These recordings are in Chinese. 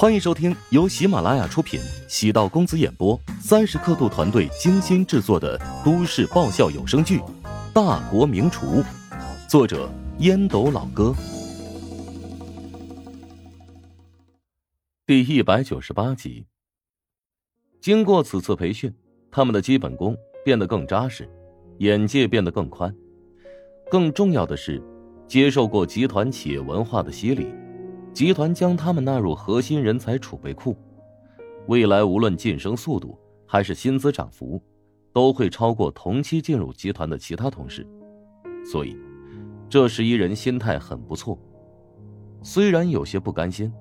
欢迎收听由喜马拉雅出品、喜道公子演播、三十刻度团队精心制作的都市爆笑有声剧《大国名厨》，作者烟斗老哥，第一百九十八集。经过此次培训，他们的基本功变得更扎实，眼界变得更宽。更重要的是，接受过集团企业文化的洗礼。集团将他们纳入核心人才储备库，未来无论晋升速度还是薪资涨幅，都会超过同期进入集团的其他同事。所以，这十一人心态很不错。虽然有些不甘心，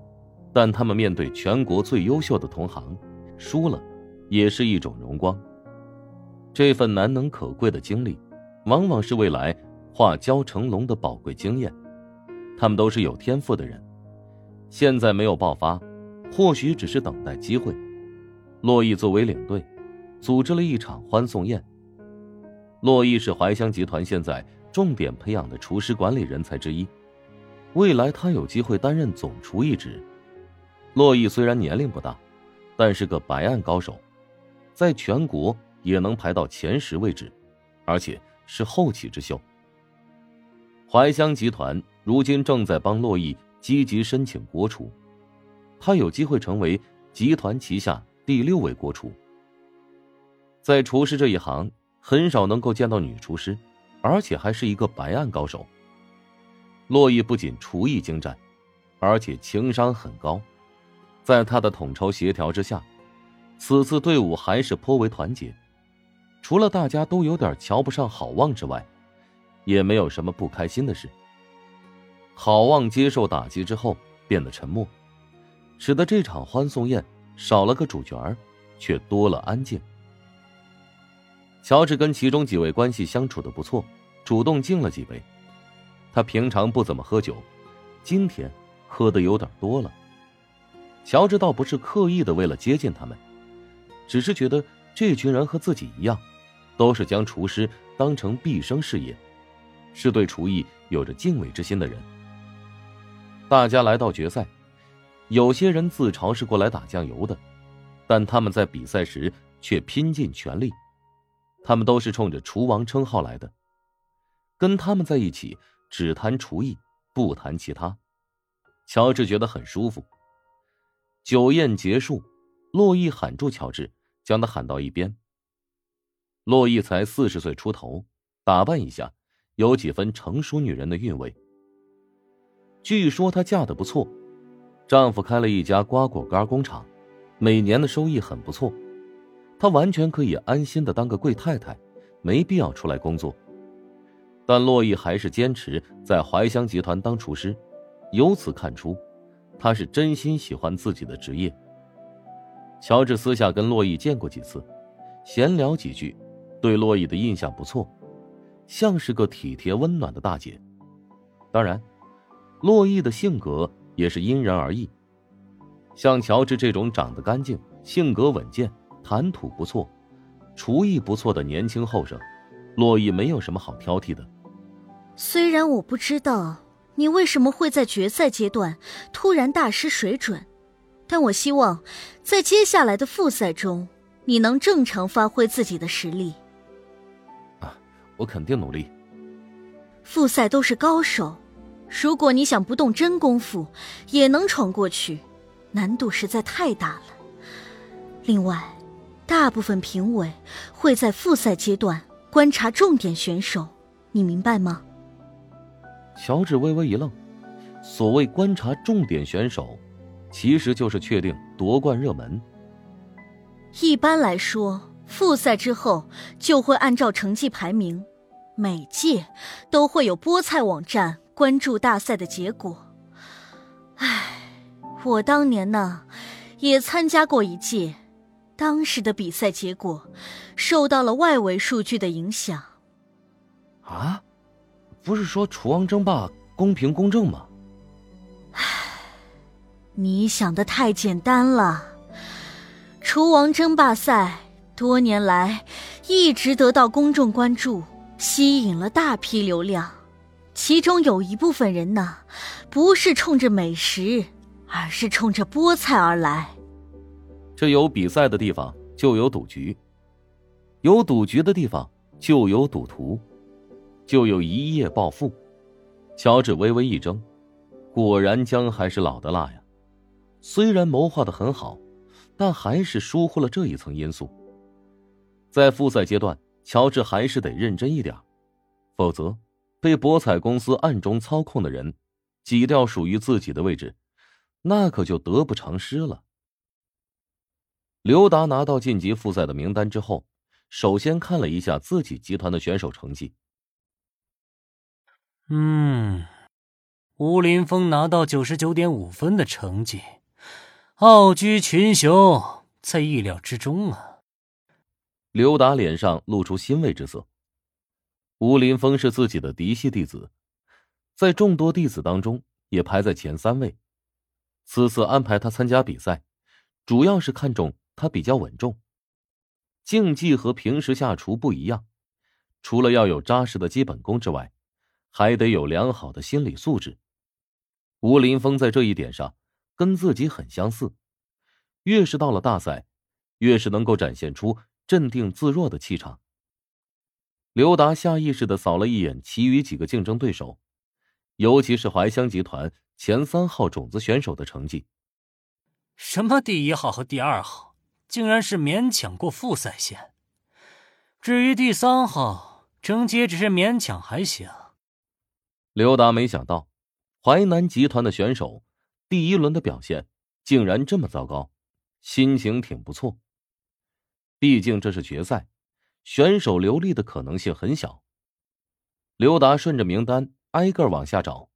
但他们面对全国最优秀的同行，输了也是一种荣光。这份难能可贵的经历，往往是未来化蛟成龙的宝贵经验。他们都是有天赋的人。现在没有爆发，或许只是等待机会。洛毅作为领队，组织了一场欢送宴。洛毅是怀香集团现在重点培养的厨师管理人才之一，未来他有机会担任总厨一职。洛毅虽然年龄不大，但是个白案高手，在全国也能排到前十位置，而且是后起之秀。怀香集团如今正在帮洛毅。积极申请国厨，他有机会成为集团旗下第六位国厨。在厨师这一行，很少能够见到女厨师，而且还是一个白案高手。洛毅不仅厨艺精湛，而且情商很高，在他的统筹协调之下，此次队伍还是颇为团结。除了大家都有点瞧不上郝旺之外，也没有什么不开心的事。郝旺接受打击之后变得沉默，使得这场欢送宴少了个主角，却多了安静。乔治跟其中几位关系相处的不错，主动敬了几杯。他平常不怎么喝酒，今天喝的有点多了。乔治倒不是刻意的为了接近他们，只是觉得这群人和自己一样，都是将厨师当成毕生事业，是对厨艺有着敬畏之心的人。大家来到决赛，有些人自嘲是过来打酱油的，但他们在比赛时却拼尽全力。他们都是冲着厨王称号来的，跟他们在一起只谈厨艺，不谈其他。乔治觉得很舒服。酒宴结束，洛伊喊住乔治，将他喊到一边。洛伊才四十岁出头，打扮一下，有几分成熟女人的韵味。据说她嫁的不错，丈夫开了一家瓜果干工厂，每年的收益很不错，她完全可以安心的当个贵太太，没必要出来工作。但洛伊还是坚持在怀香集团当厨师，由此看出，她是真心喜欢自己的职业。乔治私下跟洛伊见过几次，闲聊几句，对洛伊的印象不错，像是个体贴温暖的大姐。当然。洛伊的性格也是因人而异，像乔治这种长得干净、性格稳健、谈吐不错、厨艺不错的年轻后生，洛伊没有什么好挑剔的。虽然我不知道你为什么会在决赛阶段突然大失水准，但我希望在接下来的复赛中，你能正常发挥自己的实力。啊，我肯定努力。复赛都是高手。如果你想不动真功夫也能闯过去，难度实在太大了。另外，大部分评委会在复赛阶段观察重点选手，你明白吗？乔治微微一愣，所谓观察重点选手，其实就是确定夺冠热门。一般来说，复赛之后就会按照成绩排名，每届都会有菠菜网站。关注大赛的结果。唉，我当年呢，也参加过一届，当时的比赛结果受到了外围数据的影响。啊，不是说厨王争霸公平公正吗？唉，你想的太简单了。厨王争霸赛多年来一直得到公众关注，吸引了大批流量。其中有一部分人呢，不是冲着美食，而是冲着菠菜而来。这有比赛的地方就有赌局，有赌局的地方就有赌徒，就有一夜暴富。乔治微微一怔，果然姜还是老的辣呀。虽然谋划的很好，但还是疏忽了这一层因素。在复赛阶段，乔治还是得认真一点，否则被博彩公司暗中操控的人挤掉属于自己的位置，那可就得不偿失了。刘达拿到晋级复赛的名单之后，首先看了一下自己集团的选手成绩。嗯，吴林峰拿到九十九点五分的成绩，傲居群雄，在意料之中啊。刘达脸上露出欣慰之色。吴林峰是自己的嫡系弟子，在众多弟子当中也排在前三位。此次安排他参加比赛，主要是看重。他比较稳重，竞技和平时下厨不一样，除了要有扎实的基本功之外，还得有良好的心理素质。吴林峰在这一点上跟自己很相似，越是到了大赛，越是能够展现出镇定自若的气场。刘达下意识的扫了一眼其余几个竞争对手，尤其是怀香集团前三号种子选手的成绩。什么第一号和第二号？竟然是勉强过复赛线，至于第三号成绩只是勉强还行。刘达没想到，淮南集团的选手第一轮的表现竟然这么糟糕，心情挺不错。毕竟这是决赛，选手流利的可能性很小。刘达顺着名单挨个往下找，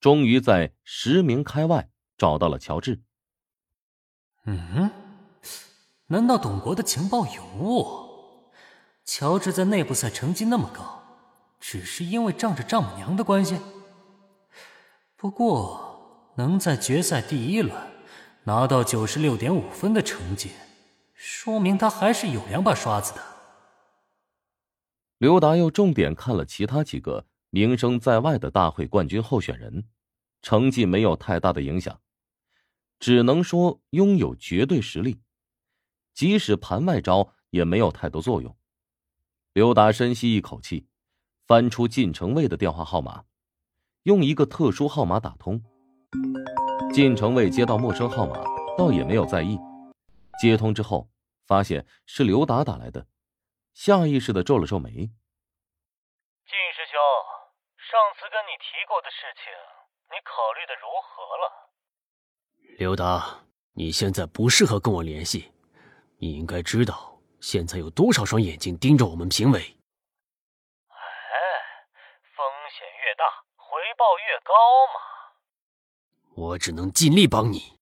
终于在十名开外找到了乔治。嗯。难道董国的情报有误？乔治在内部赛成绩那么高，只是因为仗着丈母娘的关系？不过能在决赛第一轮拿到九十六点五分的成绩，说明他还是有两把刷子的。刘达又重点看了其他几个名声在外的大会冠军候选人，成绩没有太大的影响，只能说拥有绝对实力。即使盘外招也没有太多作用。刘达深吸一口气，翻出靳成卫的电话号码，用一个特殊号码打通。靳成卫接到陌生号码，倒也没有在意。接通之后，发现是刘达打来的，下意识的皱了皱眉。靳师兄，上次跟你提过的事情，你考虑的如何了？刘达，你现在不适合跟我联系。你应该知道，现在有多少双眼睛盯着我们评委。哎，风险越大，回报越高嘛。我只能尽力帮你，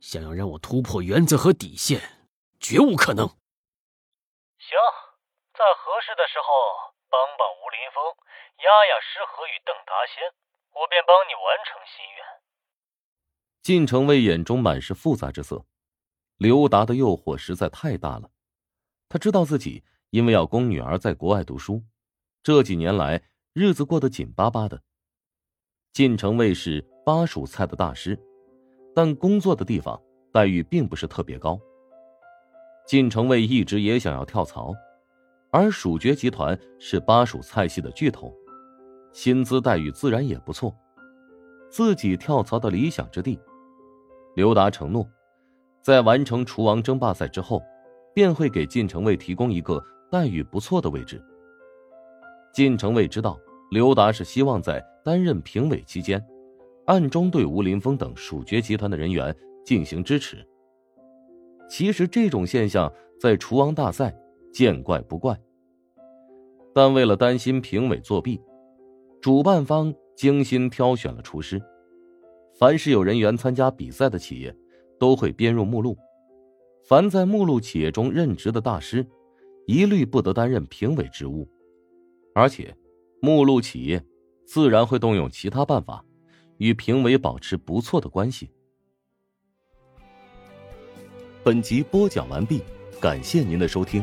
想要让我突破原则和底线，绝无可能。行，在合适的时候帮帮吴林峰，压压诗和与邓达先，我便帮你完成心愿。晋城卫眼中满是复杂之色。刘达的诱惑实在太大了，他知道自己因为要供女儿在国外读书，这几年来日子过得紧巴巴的。晋城卫是巴蜀菜的大师，但工作的地方待遇并不是特别高。晋城卫一直也想要跳槽，而蜀爵集团是巴蜀菜系的巨头，薪资待遇自然也不错，自己跳槽的理想之地。刘达承诺。在完成厨王争霸赛之后，便会给晋城卫提供一个待遇不错的位置。晋城卫知道刘达是希望在担任评委期间，暗中对吴林峰等蜀爵集团的人员进行支持。其实这种现象在厨王大赛见怪不怪，但为了担心评委作弊，主办方精心挑选了厨师，凡是有人员参加比赛的企业。都会编入目录，凡在目录企业中任职的大师，一律不得担任评委职务，而且，目录企业自然会动用其他办法，与评委保持不错的关系。本集播讲完毕，感谢您的收听。